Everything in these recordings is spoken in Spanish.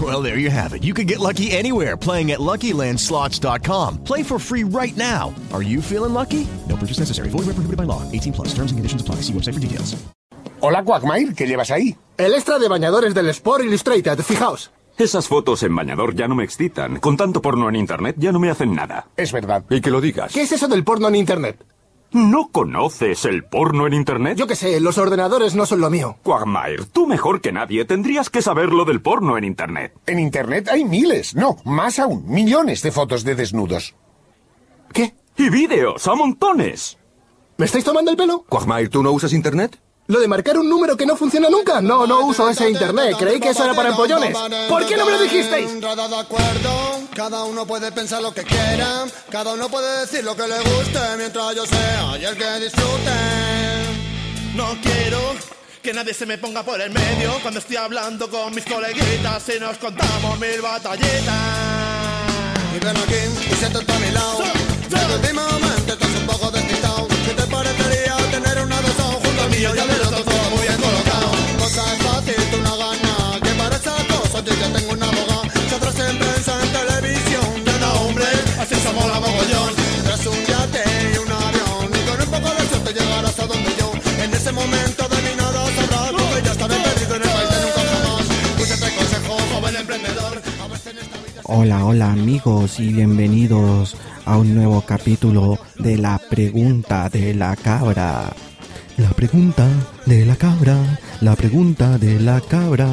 Well, there you have it. You can get lucky anywhere playing at LuckyLandSlots.com. Play for free right now. Are you feeling lucky? No purchase necessary. Void where prohibited by law. 18 plus. Terms and conditions apply. See website for details. Hola, Quagmire, ¿qué llevas ahí? El extra de bañadores del Sport Illustrated, fijaos. Esas fotos en bañador ya no me excitan. Con tanto porno en internet ya no me hacen nada. Es verdad. Y que lo digas. ¿Qué es eso del porno en internet? ¿No conoces el porno en internet? Yo qué sé, los ordenadores no son lo mío. Quagmire, tú mejor que nadie tendrías que saber lo del porno en internet. En internet hay miles, no, más aún, millones de fotos de desnudos. ¿Qué? Y vídeos, a montones. ¿Me estáis tomando el pelo? Quagmire, ¿tú no usas internet? ¿Lo de marcar un número que no funciona nunca? No, no uso ese internet. Creí que eso era para empollones. ¿Por qué no me lo dijisteis? Cada uno puede pensar lo que quiera. Cada uno puede decir lo que le guste. Mientras yo sea y el que disfrute. No quiero que nadie se me ponga por el medio cuando estoy hablando con mis coleguitas y nos contamos mil batallitas. Y ven aquí y siéntate a mi lado. Ya muy bien colocado. Cosa fácil. Que para yo ya tengo una en prensa, en televisión. Ya estaré perdido en el de. Hola, hola amigos y bienvenidos a un nuevo capítulo de la pregunta de la cabra. La pregunta de la cabra, la pregunta de la cabra.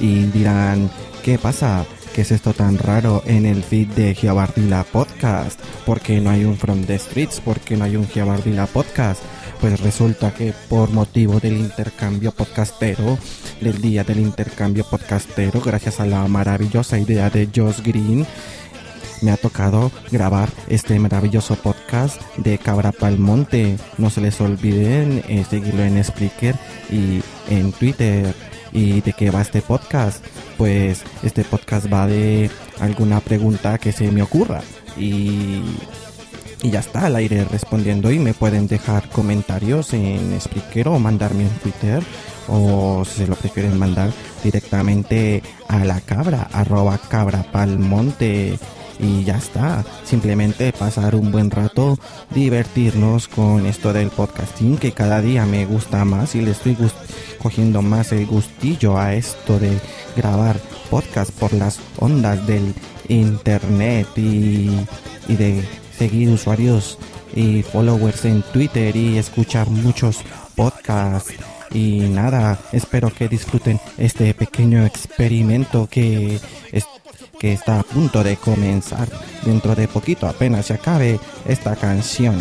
Y dirán, ¿qué pasa? ¿Qué es esto tan raro en el feed de Giabardila Podcast? ¿Por qué no hay un From the Streets? ¿Por qué no hay un Giabardila Podcast? Pues resulta que por motivo del intercambio podcastero, del día del intercambio podcastero, gracias a la maravillosa idea de Josh Green, me ha tocado grabar este maravilloso podcast de Cabra Palmonte. No se les olviden eh, seguirlo en Spreaker y en Twitter. ¿Y de qué va este podcast? Pues este podcast va de alguna pregunta que se me ocurra. Y, y ya está, al aire respondiendo. Y me pueden dejar comentarios en Spreaker o mandarme en Twitter. O si se lo prefieren mandar directamente a la cabra, arroba cabra palmonte y ya está. Simplemente pasar un buen rato, divertirnos con esto del podcasting que cada día me gusta más y le estoy cogiendo más el gustillo a esto de grabar podcast por las ondas del internet y, y de seguir usuarios y followers en Twitter y escuchar muchos podcasts. Y nada, espero que disfruten este pequeño experimento que es que está a punto de comenzar. Dentro de poquito apenas se acabe esta canción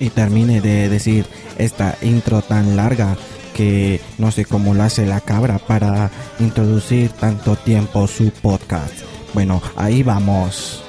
y termine de decir esta intro tan larga que no sé cómo lo hace la cabra para introducir tanto tiempo su podcast. Bueno, ahí vamos.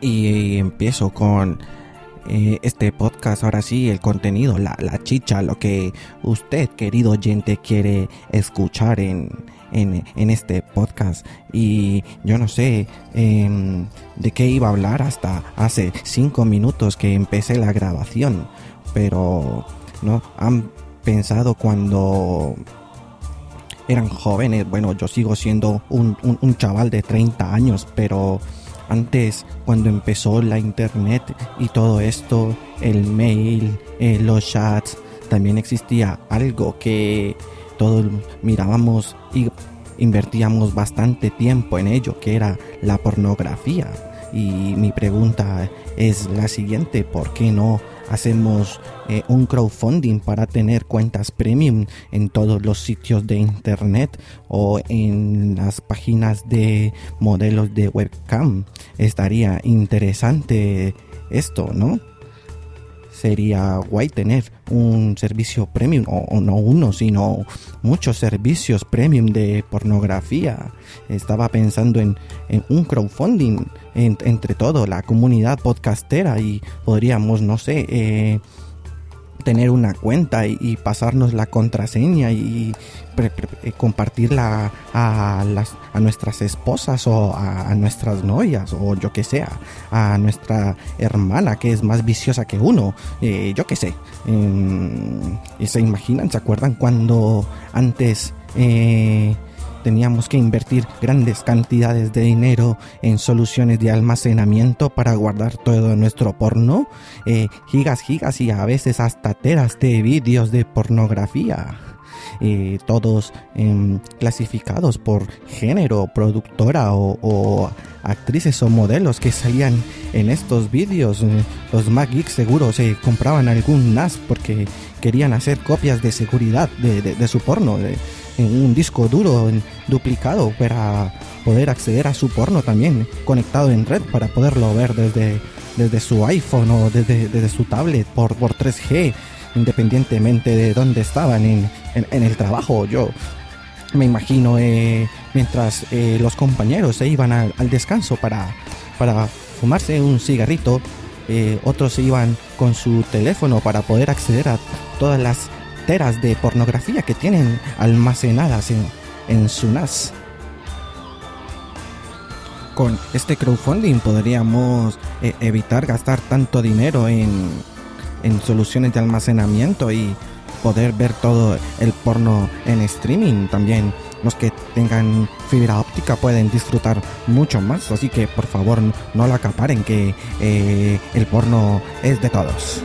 Y empiezo con eh, este podcast, ahora sí, el contenido, la, la chicha, lo que usted, querido oyente, quiere escuchar en, en, en este podcast. Y yo no sé em, de qué iba a hablar hasta hace cinco minutos que empecé la grabación. Pero, ¿no? Han pensado cuando eran jóvenes. Bueno, yo sigo siendo un, un, un chaval de 30 años, pero antes, cuando empezó la internet y todo esto, el mail, eh, los chats, también existía algo que todos mirábamos y invertíamos bastante tiempo en ello, que era la pornografía. Y mi pregunta es la siguiente, ¿por qué no hacemos eh, un crowdfunding para tener cuentas premium en todos los sitios de internet o en las páginas de modelos de webcam. Estaría interesante esto, ¿no? Sería guay tener un servicio premium, o, no uno, sino muchos servicios premium de pornografía. Estaba pensando en, en un crowdfunding entre todo, la comunidad podcastera y podríamos, no sé, eh, tener una cuenta y, pasarnos la contraseña y eh, compartirla a, las, a nuestras esposas o a, nuestras novias o yo que sea, a nuestra hermana que es más viciosa que uno, eh, yo que sé. Em, se imaginan, se acuerdan cuando antes... Eh, teníamos que invertir grandes cantidades de dinero en soluciones de almacenamiento para guardar todo nuestro porno, eh, gigas, gigas y a veces hasta teras de vídeos de pornografía. Eh, todos em, clasificados por género, productora o, actrices o modelos que salían en estos vídeos. Eh, los Mac Geeks seguro se compraban algún NAS porque querían hacer copias de seguridad de, de su porno en un disco duro duplicado para poder acceder a su porno también conectado en red para poderlo ver desde, desde su iPhone o desde, desde su tablet por, por 3G independientemente de dónde estaban en, en, el trabajo. Yo me imagino eh, mientras eh, los compañeros se iban al, descanso para, para fumarse un cigarrito eh, otros se iban con su teléfono para poder acceder a todas las de pornografía que tienen almacenadas en, en su NAS. Con este crowdfunding podríamos eh, evitar gastar tanto dinero en, en soluciones de almacenamiento y poder ver todo el porno en streaming. También los que tengan fibra óptica pueden disfrutar mucho más. Así que por favor no lo acaparen que eh, el porno es de todos.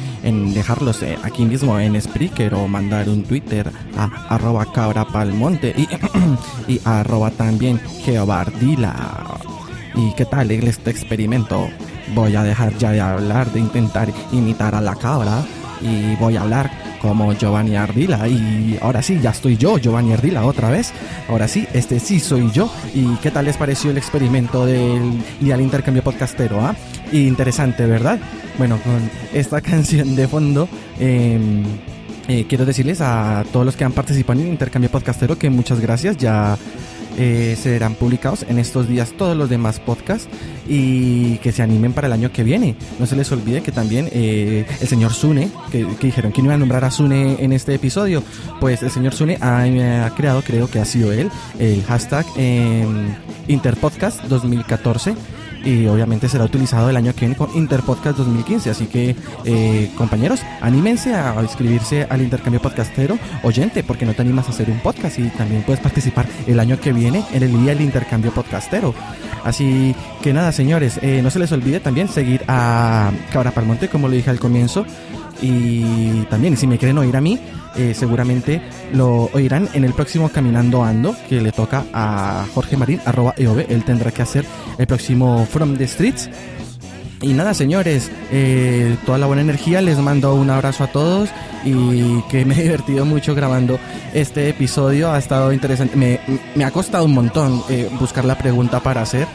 dejarlos eh, aquí mismo en Spreaker o mandar un Twitter a arroba cabrapalmonte y, y arroba también geobardila. ¿Y qué tal este experimento? Voy a dejar ya de hablar, de intentar imitar a la cabra y voy a hablar como Giovanni Ardila. Y ahora sí, ya estoy yo, Giovanni Ardila, otra vez. Ahora sí, este sí soy yo. ¿Y qué tal les pareció el experimento del y al intercambio podcastero? Ah? Interesante, ¿verdad? Bueno, con esta canción de fondo. Em, eh, quiero decirles a todos los que han participado en el intercambio podcastero que muchas gracias. Ya eh, serán publicados en estos días todos los demás podcasts y que se animen para el año que viene. No se les olvide que también eh, el señor Sune, que, dijeron que no iba a nombrar a Sune en este episodio, pues el señor Sune ha, creado, creo que ha sido él, el hashtag eh, Interpodcast 2014 y obviamente será utilizado el año que viene con Interpodcast 2015. Así que, eh, compañeros, anímense a inscribirse al intercambio podcastero oyente, porque no te animas a hacer un podcast y también puedes participar el año que viene en el día del intercambio podcastero. Así que nada, señores, eh, no se les olvide también seguir a Cabra Palmonte, como lo dije al comienzo Y también, si me quieren oír a mí, eh, seguramente lo oirán en el próximo Caminando Ando, que le toca a Jorge Marín, arroba EOB. Él tendrá que hacer el próximo From the Streets. Y nada, señores, eh, toda la buena energía, les mando un abrazo a todos y que me he divertido mucho grabando este episodio, ha estado interesante, me, ha costado un montón eh, buscar la pregunta para hacer,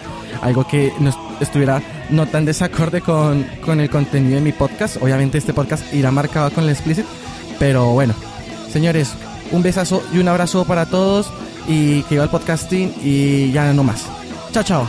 algo que estuviera no tan desacorde con, con el contenido de mi podcast, obviamente este podcast irá marcado con el explicit, pero bueno, señores, un besazo y un abrazo para todos y que va el podcasting y ya no más. Chao, chao.